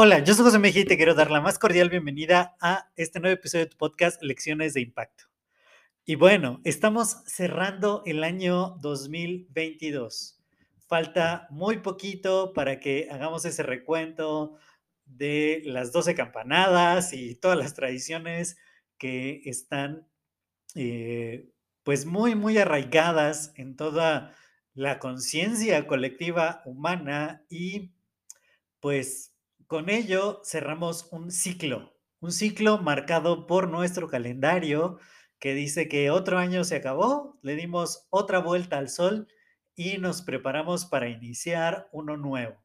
Hola, yo soy José Mejía y te quiero dar la más cordial bienvenida a este nuevo episodio de tu podcast Lecciones de Impacto. Y bueno, estamos cerrando el año 2022. Falta muy poquito para que hagamos ese recuento de las 12 campanadas y todas las tradiciones que están eh, pues muy, muy arraigadas en toda la conciencia colectiva humana y pues con ello cerramos un ciclo, un ciclo marcado por nuestro calendario que dice que otro año se acabó, le dimos otra vuelta al sol y nos preparamos para iniciar uno nuevo.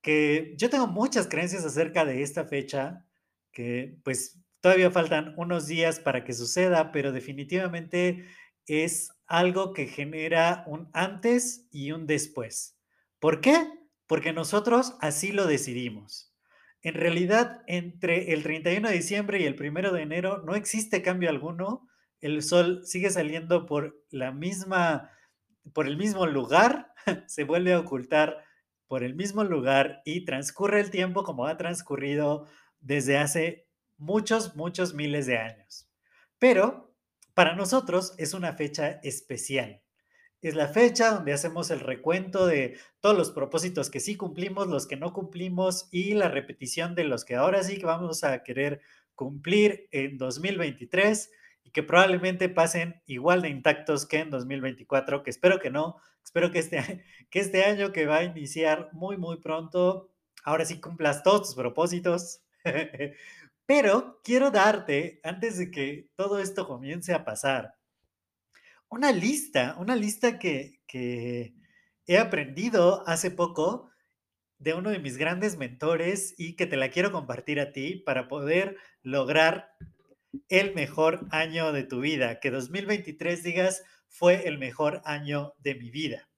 Que yo tengo muchas creencias acerca de esta fecha, que pues todavía faltan unos días para que suceda, pero definitivamente es algo que genera un antes y un después. ¿Por qué? porque nosotros así lo decidimos. En realidad, entre el 31 de diciembre y el 1 de enero no existe cambio alguno. El sol sigue saliendo por la misma por el mismo lugar, se vuelve a ocultar por el mismo lugar y transcurre el tiempo como ha transcurrido desde hace muchos, muchos miles de años. Pero para nosotros es una fecha especial es la fecha donde hacemos el recuento de todos los propósitos que sí cumplimos, los que no cumplimos y la repetición de los que ahora sí vamos a querer cumplir en 2023 y que probablemente pasen igual de intactos que en 2024, que espero que no, espero que este, que este año que va a iniciar muy, muy pronto, ahora sí cumplas todos tus propósitos. Pero quiero darte, antes de que todo esto comience a pasar, una lista, una lista que, he aprendido hace poco de uno de mis grandes mentores y que te la quiero compartir a ti para poder lograr el mejor año de tu vida, que 2023 digas fue el mejor año de mi vida.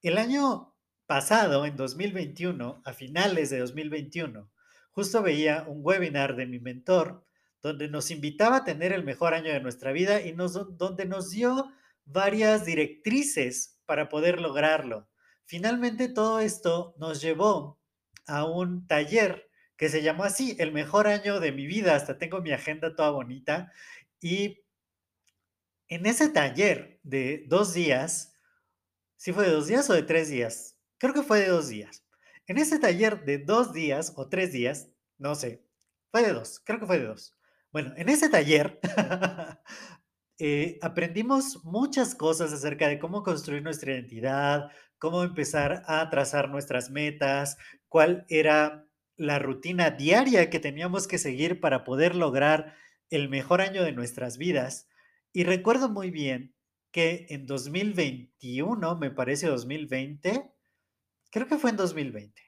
El año pasado, en 2021, a finales de 2021, justo veía un webinar de mi mentor donde nos invitaba a tener el mejor año de nuestra vida y nos, donde nos dio varias directrices para poder lograrlo. Finalmente todo esto nos llevó a un taller que se llamó así, el mejor año de mi vida, hasta tengo mi agenda toda bonita. Y en ese taller de dos días, ¿sí fue de dos días o de tres días? Creo que fue de dos días. En ese taller de dos días o tres días, no sé, fue de dos, creo que fue de dos. Bueno, en ese taller Eh, aprendimos muchas cosas acerca de cómo construir nuestra identidad, cómo empezar a trazar nuestras metas, cuál era la rutina diaria que teníamos que seguir para poder lograr el mejor año de nuestras vidas. Y recuerdo muy bien que en 2021, me parece 2020, creo que fue en 2020,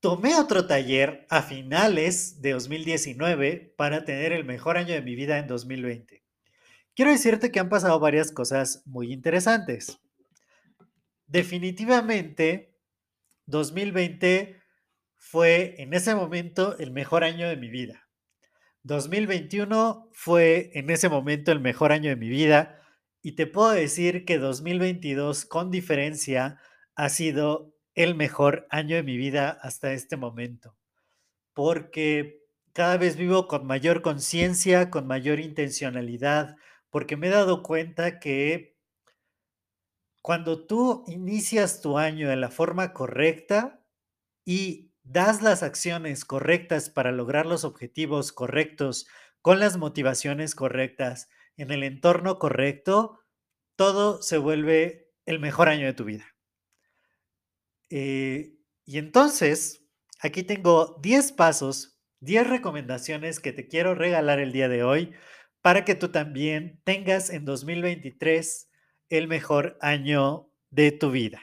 tomé otro taller a finales de 2019 para tener el mejor año de mi vida en 2020 quiero decirte que han pasado varias cosas muy interesantes. Definitivamente, 2020 fue en ese momento el mejor año de mi vida. 2021 fue en ese momento el mejor año de mi vida y te puedo decir que 2022 con diferencia ha sido el mejor año de mi vida hasta este momento, porque cada vez vivo con mayor conciencia, con mayor intencionalidad, porque me he dado cuenta que cuando tú inicias tu año de la forma correcta y das las acciones correctas para lograr los objetivos correctos, con las motivaciones correctas, en el entorno correcto, todo se vuelve el mejor año de tu vida. Eh, y entonces, aquí tengo 10 pasos, 10 recomendaciones que te quiero regalar el día de hoy para que tú también tengas en 2023 el mejor año de tu vida.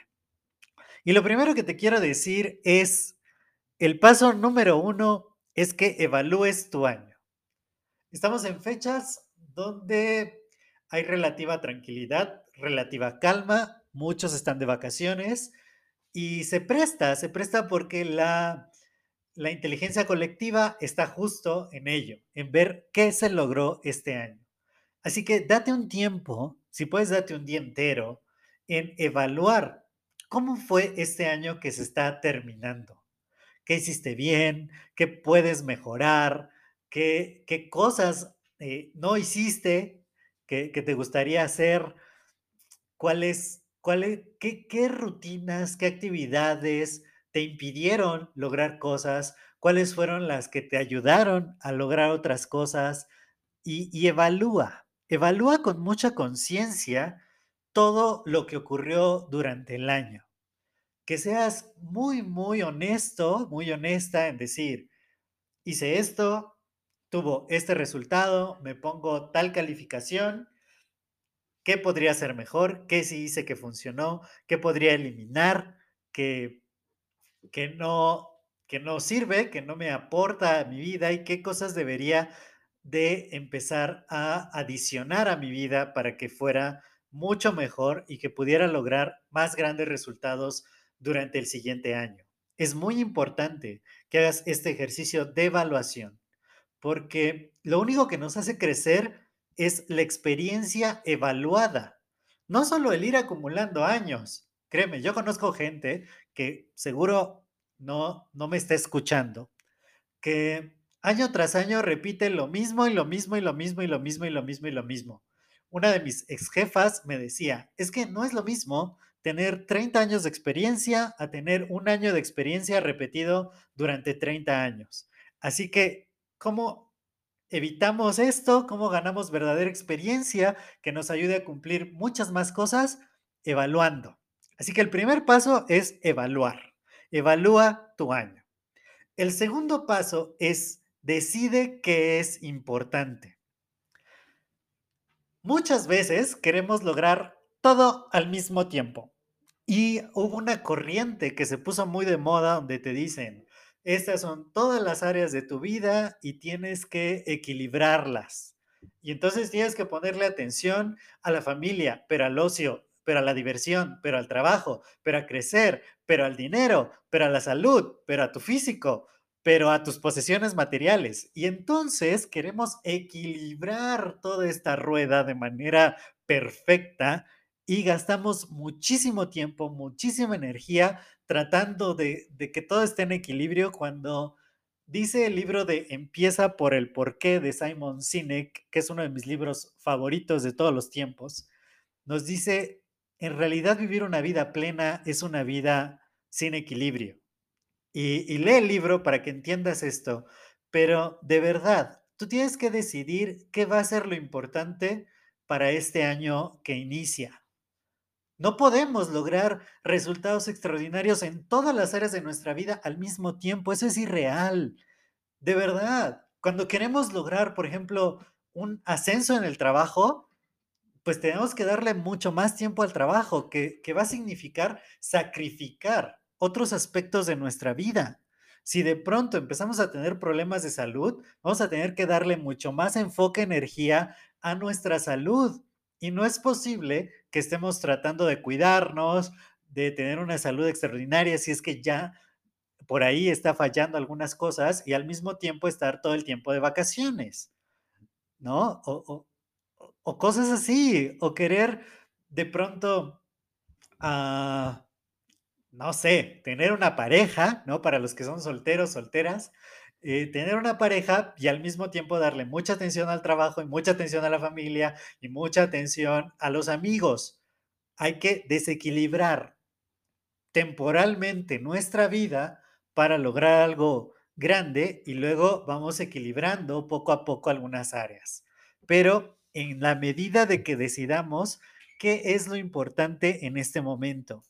Y lo primero que te quiero decir es, el paso número uno es que evalúes tu año. Estamos en fechas donde hay relativa tranquilidad, relativa calma, muchos están de vacaciones y se presta, se presta porque la, la inteligencia colectiva está justo en ello, en ver qué se logró este año. Así que date un tiempo, si puedes date un día entero, en evaluar cómo fue este año que se está terminando. ¿Qué hiciste bien? ¿Qué puedes mejorar? ¿Qué, qué cosas eh, no hiciste que, que, te gustaría hacer? ¿Cuáles, qué rutinas, qué actividades te impidieron lograr cosas? ¿Cuáles fueron las que te ayudaron a lograr otras cosas? Y, y evalúa, evalúa con mucha conciencia todo lo que ocurrió durante el año. Que seas muy, muy honesto, muy honesta en decir, hice esto, tuvo este resultado, me pongo tal calificación, ¿qué podría ser mejor? ¿Qué sí hice que funcionó? ¿Qué podría eliminar? ¿Qué, que no, que no sirve, que no me aporta a mi vida y qué cosas debería de empezar a adicionar a mi vida para que fuera mucho mejor y que pudiera lograr más grandes resultados durante el siguiente año. Es muy importante que hagas este ejercicio de evaluación, porque lo único que nos hace crecer es la experiencia evaluada, no solo el ir acumulando años. Créeme, yo conozco gente que seguro no, no me está escuchando, que año tras año repite lo mismo y lo mismo y lo mismo y lo mismo y lo mismo y lo mismo una de mis ex jefas me decía, es que no es lo mismo tener 30 años de experiencia a tener un año de experiencia repetido durante 30 años. Así que, ¿cómo evitamos esto? ¿Cómo ganamos verdadera experiencia que nos ayude a cumplir muchas más cosas? Evaluando. Así que el primer paso es evaluar. Evalúa tu año. El segundo paso es decide qué es importante. Muchas veces queremos lograr todo al mismo tiempo. Y hubo una corriente que se puso muy de moda donde te dicen, estas son todas las áreas de tu vida y tienes que equilibrarlas. Y entonces tienes que ponerle atención a la familia, pero al ocio, pero a la diversión, pero al trabajo, pero a crecer, pero al dinero, pero a la salud, pero a tu físico, pero a tus posesiones materiales. Y entonces queremos equilibrar toda esta rueda de manera perfecta y gastamos muchísimo tiempo, muchísima energía tratando de, que todo esté en equilibrio cuando dice el libro de Empieza por el porqué de Simon Sinek, que es uno de mis libros favoritos de todos los tiempos, nos dice, en realidad vivir una vida plena es una vida sin equilibrio. Y, lee el libro para que entiendas esto, pero de verdad, tú tienes que decidir qué va a ser lo importante para este año que inicia. No podemos lograr resultados extraordinarios en todas las áreas de nuestra vida al mismo tiempo. Eso es irreal. De verdad, cuando queremos lograr, por ejemplo, un ascenso en el trabajo, pues tenemos que darle mucho más tiempo al trabajo, que, va a significar sacrificar otros aspectos de nuestra vida. Si de pronto empezamos a tener problemas de salud, vamos a tener que darle mucho más enfoque, energía a nuestra salud. Y no es posible que estemos tratando de cuidarnos, de tener una salud extraordinaria, si es que ya por ahí está fallando algunas cosas y al mismo tiempo estar todo el tiempo de vacaciones, ¿no? O, o, cosas así, o querer de pronto... Uh, no sé, tener una pareja, ¿no? Para los que son solteros, solteras, eh, tener una pareja y al mismo tiempo darle mucha atención al trabajo y mucha atención a la familia y mucha atención a los amigos. Hay que desequilibrar temporalmente nuestra vida para lograr algo grande y luego vamos equilibrando poco a poco algunas áreas. Pero en la medida de que decidamos qué es lo importante en este momento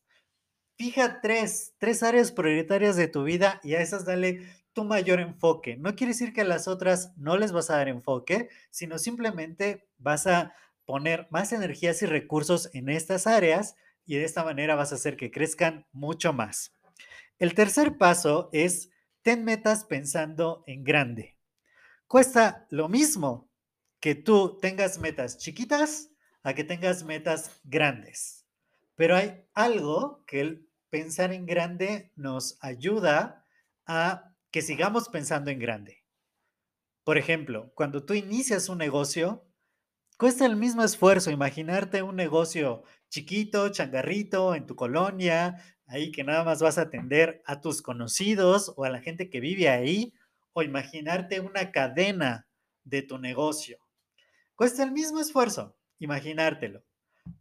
fija tres, tres áreas prioritarias de tu vida y a esas dale tu mayor enfoque. No quiere decir que a las otras no les vas a dar enfoque, sino simplemente vas a poner más energías y recursos en estas áreas y de esta manera vas a hacer que crezcan mucho más. El tercer paso es ten metas pensando en grande. Cuesta lo mismo que tú tengas metas chiquitas a que tengas metas grandes. Pero hay algo que el pensar en grande nos ayuda a que sigamos pensando en grande. Por ejemplo, cuando tú inicias un negocio, cuesta el mismo esfuerzo imaginarte un negocio chiquito, changarrito, en tu colonia, ahí que nada más vas a atender a tus conocidos o a la gente que vive ahí, o imaginarte una cadena de tu negocio. Cuesta el mismo esfuerzo imaginártelo,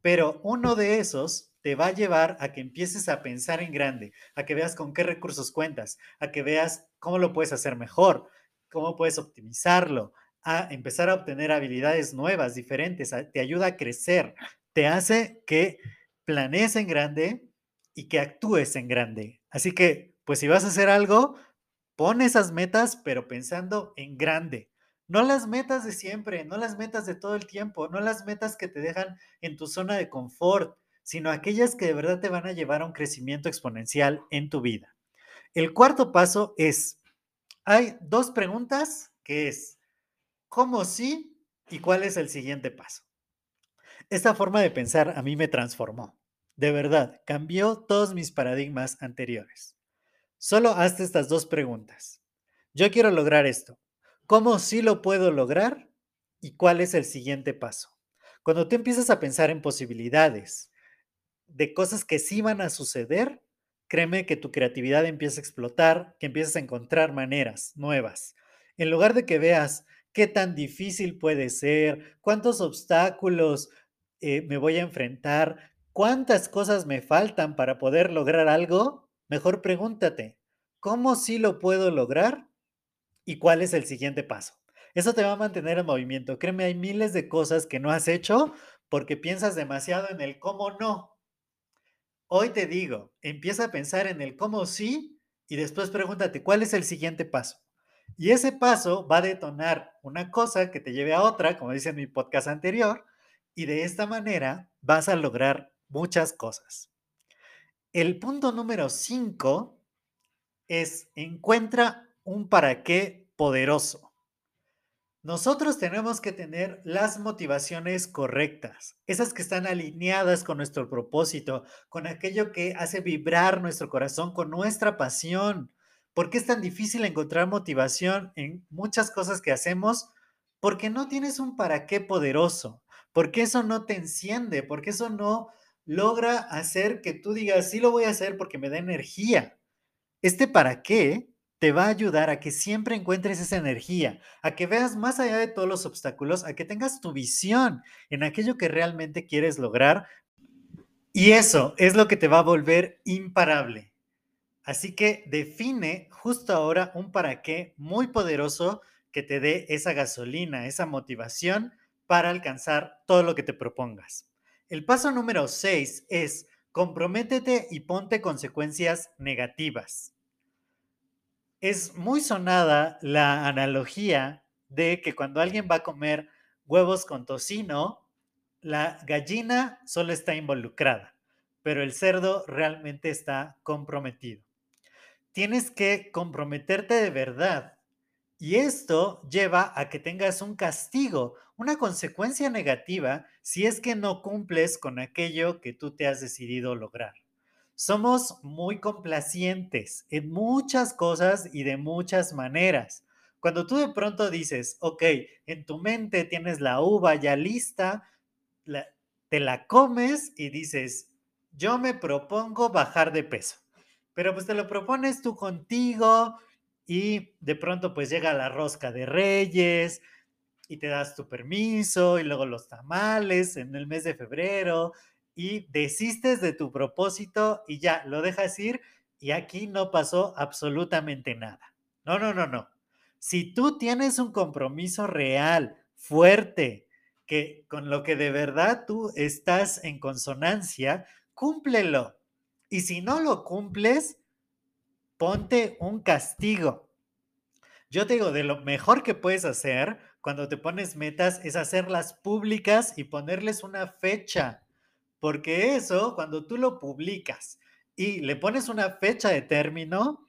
pero uno de esos te va a llevar a que empieces a pensar en grande, a que veas con qué recursos cuentas, a que veas cómo lo puedes hacer mejor, cómo puedes optimizarlo, a empezar a obtener habilidades nuevas, diferentes, te ayuda a crecer, te hace que planees en grande y que actúes en grande. Así que, pues si vas a hacer algo, pon esas metas, pero pensando en grande. No las metas de siempre, no las metas de todo el tiempo, no las metas que te dejan en tu zona de confort, sino aquellas que de verdad te van a llevar a un crecimiento exponencial en tu vida. El cuarto paso es, hay dos preguntas que es, ¿cómo sí? ¿Y cuál es el siguiente paso? Esta forma de pensar a mí me transformó. De verdad, cambió todos mis paradigmas anteriores. Solo hazte estas dos preguntas. Yo quiero lograr esto. ¿Cómo sí lo puedo lograr? ¿Y cuál es el siguiente paso? Cuando tú empiezas a pensar en posibilidades, de cosas que sí van a suceder, créeme que tu creatividad empieza a explotar, que empiezas a encontrar maneras nuevas. En lugar de que veas qué tan difícil puede ser, cuántos obstáculos eh, me voy a enfrentar, cuántas cosas me faltan para poder lograr algo, mejor pregúntate, ¿cómo sí lo puedo lograr? ¿Y cuál es el siguiente paso? Eso te va a mantener en movimiento. Créeme, hay miles de cosas que no has hecho porque piensas demasiado en el cómo no. Hoy te digo, empieza a pensar en el cómo sí y después pregúntate cuál es el siguiente paso. Y ese paso va a detonar una cosa que te lleve a otra, como dice en mi podcast anterior, y de esta manera vas a lograr muchas cosas. El punto número 5 es encuentra un para qué poderoso. Nosotros tenemos que tener las motivaciones correctas, esas que están alineadas con nuestro propósito, con aquello que hace vibrar nuestro corazón, con nuestra pasión. ¿Por qué es tan difícil encontrar motivación en muchas cosas que hacemos? Porque no tienes un para qué poderoso, porque eso no te enciende, porque eso no logra hacer que tú digas, sí lo voy a hacer porque me da energía. Este para qué te va a ayudar a que siempre encuentres esa energía, a que veas más allá de todos los obstáculos, a que tengas tu visión en aquello que realmente quieres lograr. Y eso es lo que te va a volver imparable. Así que define justo ahora un para qué muy poderoso que te dé esa gasolina, esa motivación para alcanzar todo lo que te propongas. El paso número 6 es comprométete y ponte consecuencias negativas. Es muy sonada la analogía de que cuando alguien va a comer huevos con tocino, la gallina solo está involucrada, pero el cerdo realmente está comprometido. Tienes que comprometerte de verdad y esto lleva a que tengas un castigo, una consecuencia negativa si es que no cumples con aquello que tú te has decidido lograr. Somos muy complacientes en muchas cosas y de muchas maneras. Cuando tú de pronto dices, ok, en tu mente tienes la uva ya lista, te la comes y dices, yo me propongo bajar de peso. Pero pues te lo propones tú contigo, y de pronto pues llega la rosca de reyes y te das tu permiso y luego los tamales en el mes de febrero y desistes de tu propósito y ya lo dejas ir y aquí no pasó absolutamente nada. No, no, no, no. Si tú tienes un compromiso real, fuerte, que con lo que de verdad tú estás en consonancia, cúmplelo. Y si no lo cumples, ponte un castigo. Yo te digo, de lo mejor que puedes hacer cuando te pones metas es hacerlas públicas y ponerles una fecha. Porque eso, cuando tú lo publicas y le pones una fecha de término,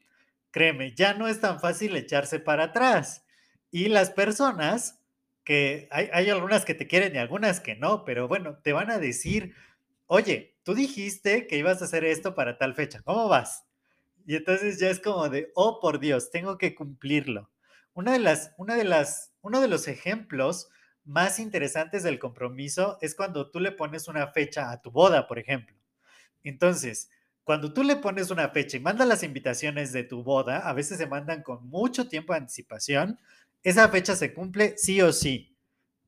créeme, ya no es tan fácil echarse para atrás. Y las personas, que hay, hay algunas que te quieren y algunas que no, pero bueno, te van a decir, oye, tú dijiste que ibas a hacer esto para tal fecha, ¿cómo vas? Y entonces ya es como de, oh por Dios, tengo que cumplirlo. Una de las, una de las, uno de los ejemplos más interesantes del compromiso es cuando tú le pones una fecha a tu boda, por ejemplo. Entonces, cuando tú le pones una fecha y mandas las invitaciones de tu boda, a veces se mandan con mucho tiempo de anticipación, esa fecha se cumple sí o sí.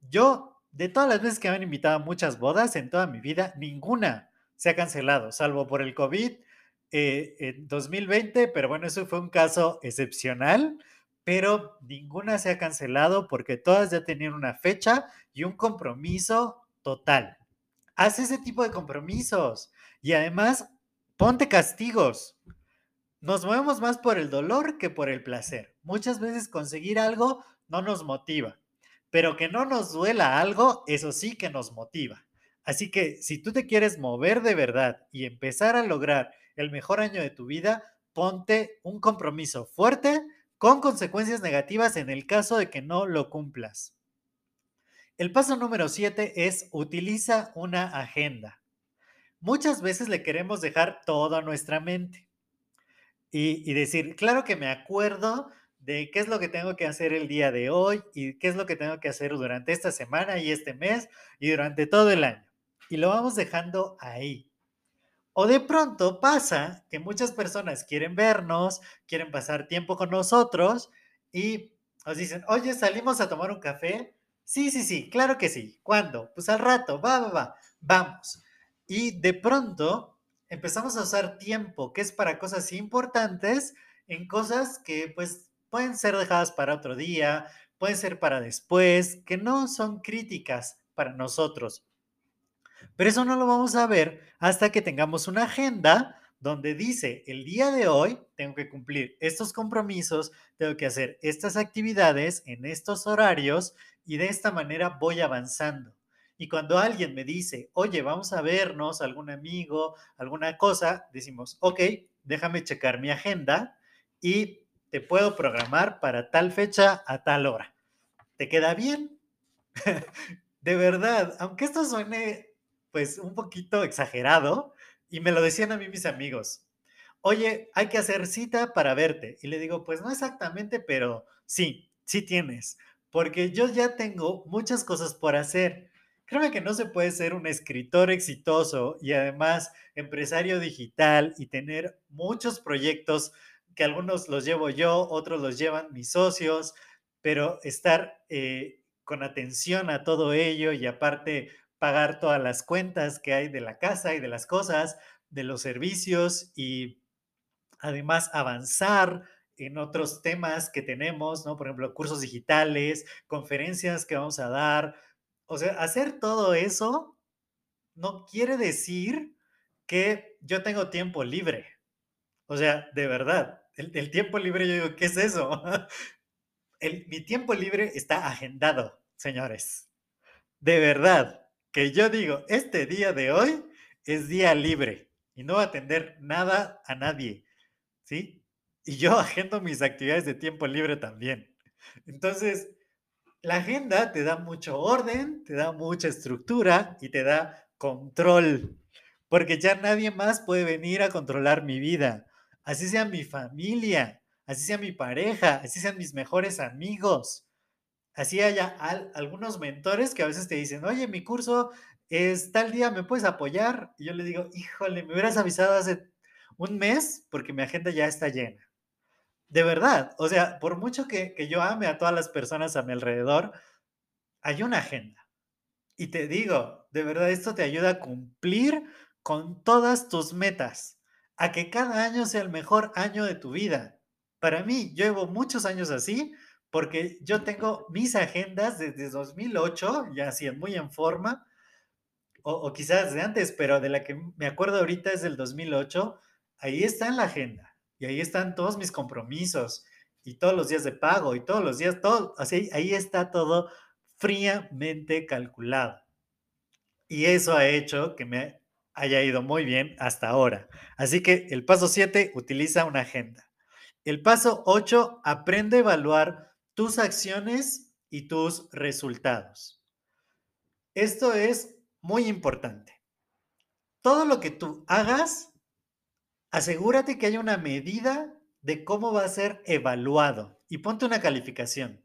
Yo, de todas las veces que me han invitado a muchas bodas en toda mi vida, ninguna se ha cancelado, salvo por el COVID eh, en 2020, pero bueno, eso fue un caso excepcional pero ninguna se ha cancelado porque todas ya tenían una fecha y un compromiso total. Haz ese tipo de compromisos y además ponte castigos. Nos movemos más por el dolor que por el placer. Muchas veces conseguir algo no nos motiva, pero que no nos duela algo, eso sí que nos motiva. Así que si tú te quieres mover de verdad y empezar a lograr el mejor año de tu vida, ponte un compromiso fuerte con consecuencias negativas en el caso de que no lo cumplas. El paso número 7 es utiliza una agenda. Muchas veces le queremos dejar todo a nuestra mente y, y, decir, claro que me acuerdo de qué es lo que tengo que hacer el día de hoy y qué es lo que tengo que hacer durante esta semana y este mes y durante todo el año. Y lo vamos dejando ahí. O de pronto pasa que muchas personas quieren vernos, quieren pasar tiempo con nosotros y nos dicen, oye, salimos a tomar un café. Sí, sí, sí, claro que sí. ¿Cuándo? Pues al rato, va, va, va, vamos. Y de pronto empezamos a usar tiempo que es para cosas importantes en cosas que pues pueden ser dejadas para otro día, pueden ser para después, que no son críticas para nosotros. Pero eso no lo vamos a ver hasta que tengamos una agenda donde dice, el día de hoy tengo que cumplir estos compromisos, tengo que hacer estas actividades en estos horarios y de esta manera voy avanzando. Y cuando alguien me dice, oye, vamos a vernos, algún amigo, alguna cosa, decimos, ok, déjame checar mi agenda y te puedo programar para tal fecha a tal hora. ¿Te queda bien? de verdad, aunque esto suene pues un poquito exagerado y me lo decían a mí mis amigos. Oye, hay que hacer cita para verte. Y le digo, pues no exactamente, pero sí, sí tienes, porque yo ya tengo muchas cosas por hacer. Créeme que no se puede ser un escritor exitoso y además empresario digital y tener muchos proyectos que algunos los llevo yo, otros los llevan mis socios, pero estar eh, con atención a todo ello y aparte pagar todas las cuentas que hay de la casa y de las cosas, de los servicios y además avanzar en otros temas que tenemos, ¿no? Por ejemplo, cursos digitales, conferencias que vamos a dar. O sea, hacer todo eso no quiere decir que yo tengo tiempo libre. O sea, de verdad, el, tiempo libre, yo digo, ¿qué es eso? mi tiempo libre está agendado, señores. De verdad que yo digo, este día de hoy es día libre y no atender nada a nadie, ¿sí? Y yo agendo mis actividades de tiempo libre también. Entonces, la agenda te da mucho orden, te da mucha estructura y te da control, porque ya nadie más puede venir a controlar mi vida, así sea mi familia, así sea mi pareja, así sean mis mejores amigos así haya algunos mentores que a veces te dicen, oye, mi curso es tal día, ¿me puedes apoyar? Y yo le digo, híjole, me hubieras avisado hace un mes porque mi agenda ya está llena. De verdad, o sea, por mucho que, que yo ame a todas las personas a mi alrededor, hay una agenda. Y te digo, de verdad, esto te ayuda a cumplir con todas tus metas, a que cada año sea el mejor año de tu vida. Para mí, yo llevo muchos años así, porque yo tengo mis agendas desde 2008, ya así muy en forma, o, quizás de antes, pero de la que me acuerdo ahorita es del 2008, ahí está en la agenda y ahí están todos mis compromisos y todos los días de pago y todos los días, todo, así, ahí está todo fríamente calculado. Y eso ha hecho que me haya ido muy bien hasta ahora. Así que el paso 7, utiliza una agenda. El paso 8, aprende a evaluar tus acciones y tus resultados. Esto es muy importante. Todo lo que tú hagas, asegúrate que haya una medida de cómo va a ser evaluado y ponte una calificación.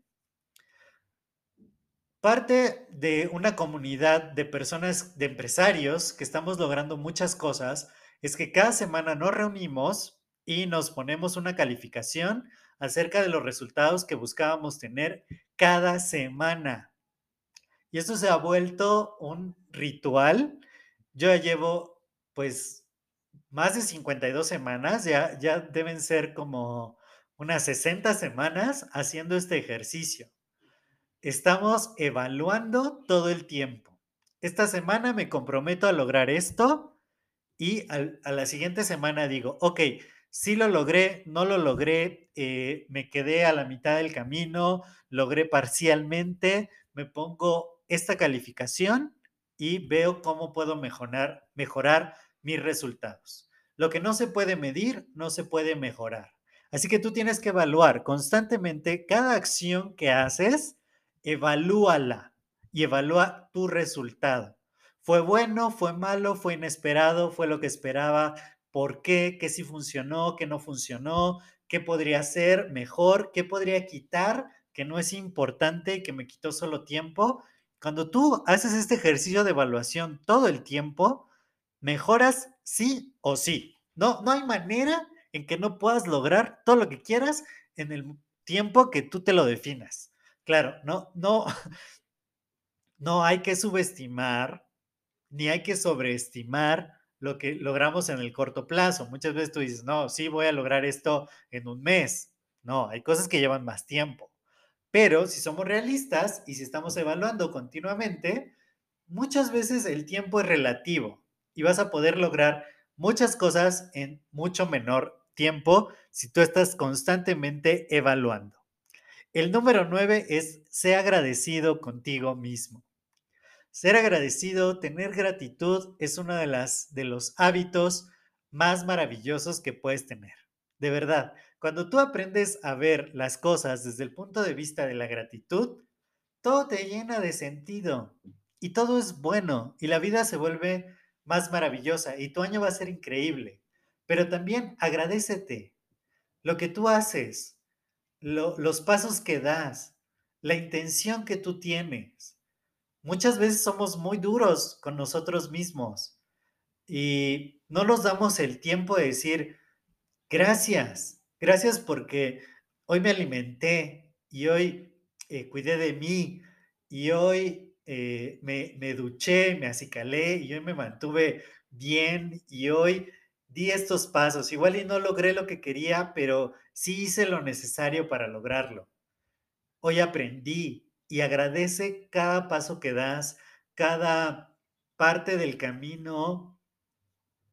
Parte de una comunidad de personas, de empresarios que estamos logrando muchas cosas, es que cada semana nos reunimos y nos ponemos una calificación acerca de los resultados que buscábamos tener cada semana. Y esto se ha vuelto un ritual. Yo llevo pues más de 52 semanas, ya, ya deben ser como unas 60 semanas haciendo este ejercicio. Estamos evaluando todo el tiempo. Esta semana me comprometo a lograr esto y a la siguiente semana digo, ok, sí lo logré, no lo logré, eh, me quedé a la mitad del camino, logré parcialmente, me pongo esta calificación y veo cómo puedo mejorar, mejorar mis resultados. Lo que no se puede medir, no se puede mejorar. Así que tú tienes que evaluar constantemente cada acción que haces evalúala y evalúa tu resultado. ¿Fue bueno? ¿Fue malo? ¿Fue inesperado? ¿Fue lo que esperaba? ¿Por qué? ¿Qué sí funcionó? ¿Qué no funcionó? ¿Qué podría ser mejor? ¿Qué podría quitar? Que no es importante, que me quitó solo tiempo. Cuando tú haces este ejercicio de evaluación todo el tiempo, mejoras sí o sí. No, no hay manera en que no puedas lograr todo lo que quieras en el tiempo que tú te lo definas. Claro, no, no, no hay que subestimar ni hay que sobreestimar lo que logramos en el corto plazo. Muchas veces tú dices, no, sí voy a lograr esto en un mes. No, hay cosas que llevan más tiempo. Pero si somos realistas y si estamos evaluando continuamente, muchas veces el tiempo es relativo y vas a poder lograr muchas cosas en mucho menor tiempo si tú estás constantemente evaluando. El número nueve es ser agradecido contigo mismo. Ser agradecido, tener gratitud es uno de, las, de los hábitos más maravillosos que puedes tener. De verdad, cuando tú aprendes a ver las cosas desde el punto de vista de la gratitud, todo te llena de sentido y todo es bueno y la vida se vuelve más maravillosa y tu año va a ser increíble. Pero también agradecete lo que tú haces, los pasos que das, la intención que tú tienes. Muchas veces somos muy duros con nosotros mismos y no nos damos el tiempo de decir, gracias, gracias porque hoy me alimenté y hoy eh, cuidé de mí y hoy eh, me, me duché, me acicalé y hoy me mantuve bien y hoy di estos pasos. Igual y no logré lo que quería, pero sí hice lo necesario para lograrlo. Hoy aprendí y agradece cada paso que das, cada parte del camino,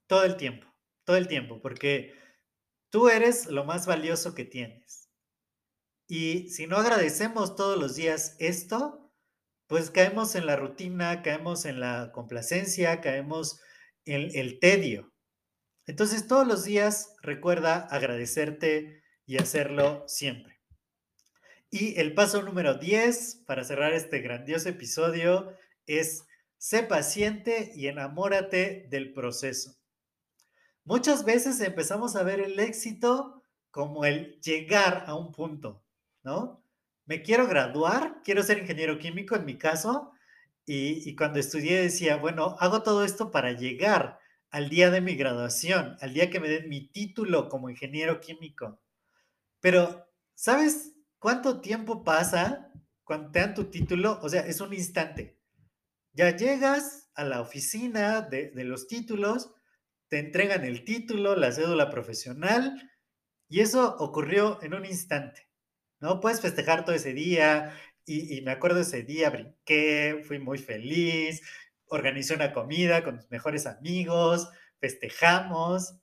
todo el tiempo, todo el tiempo, porque tú eres lo más valioso que tienes. Y si no agradecemos todos los días esto, pues caemos en la rutina, caemos en la complacencia, caemos en el tedio. Entonces todos los días recuerda agradecerte y hacerlo siempre. Y el paso número 10 para cerrar este grandioso episodio es sé paciente y enamórate del proceso. Muchas veces empezamos a ver el éxito como el llegar a un punto, ¿no? Me quiero graduar, quiero ser ingeniero químico en mi caso, y, cuando estudié decía, bueno, hago todo esto para llegar al día de mi graduación, al día que me den mi título como ingeniero químico. Pero, ¿sabes cuánto tiempo pasa cuando te dan tu título? O sea, es un instante. Ya llegas a la oficina de, los títulos, te entregan el título, la cédula profesional, y eso ocurrió en un instante. ¿no? Puedes festejar todo ese día, y, me acuerdo ese día, brinqué, fui muy feliz, organizé una comida con mis mejores amigos, festejamos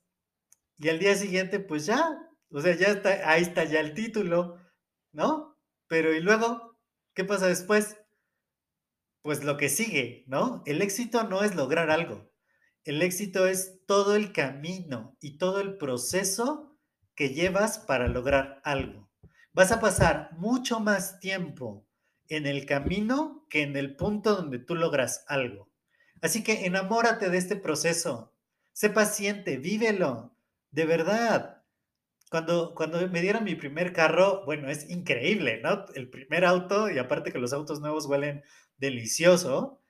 y al día siguiente pues ya, o sea, ya está, ahí está ya el título, ¿no? Pero y luego, ¿qué pasa después? Pues lo que sigue, ¿no? El éxito no es lograr algo. El éxito es todo el camino y todo el proceso que llevas para lograr algo. Vas a pasar mucho más tiempo en el camino que en el punto donde tú logras algo. Así que enamórate de este proceso. Sé paciente, vívelo. De verdad. Cuando, cuando me dieron mi primer carro, bueno, es increíble, ¿no? El primer auto, y aparte que los autos nuevos huelen delicioso,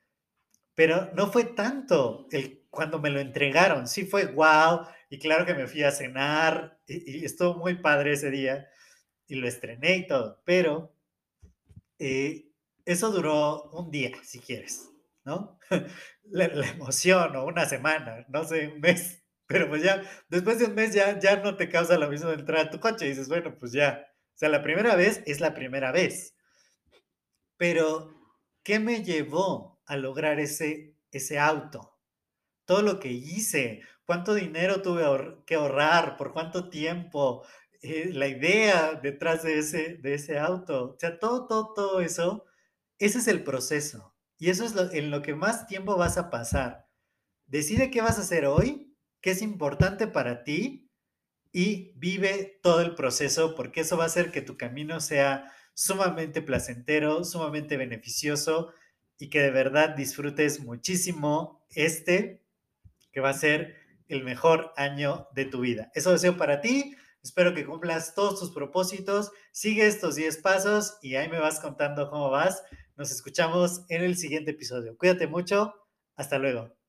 pero no fue tanto el, cuando me lo entregaron. Sí fue wow, y claro que me fui a cenar, y, y estuvo muy padre ese día, y lo estrené y todo, pero eh, eso duró un día, si quieres, ¿no? La, la, emoción o una semana, no sé, un mes, pero pues ya, después de un mes ya, ya no te causa lo mismo de entrar a tu coche y dices, bueno, pues ya, o sea, la primera vez es la primera vez. Pero, ¿qué me llevó a lograr ese, ese auto? Todo lo que hice, cuánto dinero tuve que ahorrar, por cuánto tiempo, eh, la idea detrás de ese, de ese auto. O sea, todo, todo, todo eso, ese es el proceso. Y eso es lo, en lo que más tiempo vas a pasar. Decide qué vas a hacer hoy, qué es importante para ti y vive todo el proceso porque eso va a hacer que tu camino sea sumamente placentero, sumamente beneficioso y que de verdad disfrutes muchísimo este que va a ser el mejor año de tu vida. Eso deseo para ti. Espero que cumplas todos tus propósitos. Sigue estos 10 pasos y ahí me vas contando cómo vas. Nos escuchamos en el siguiente episodio. Cuídate mucho. Hasta luego.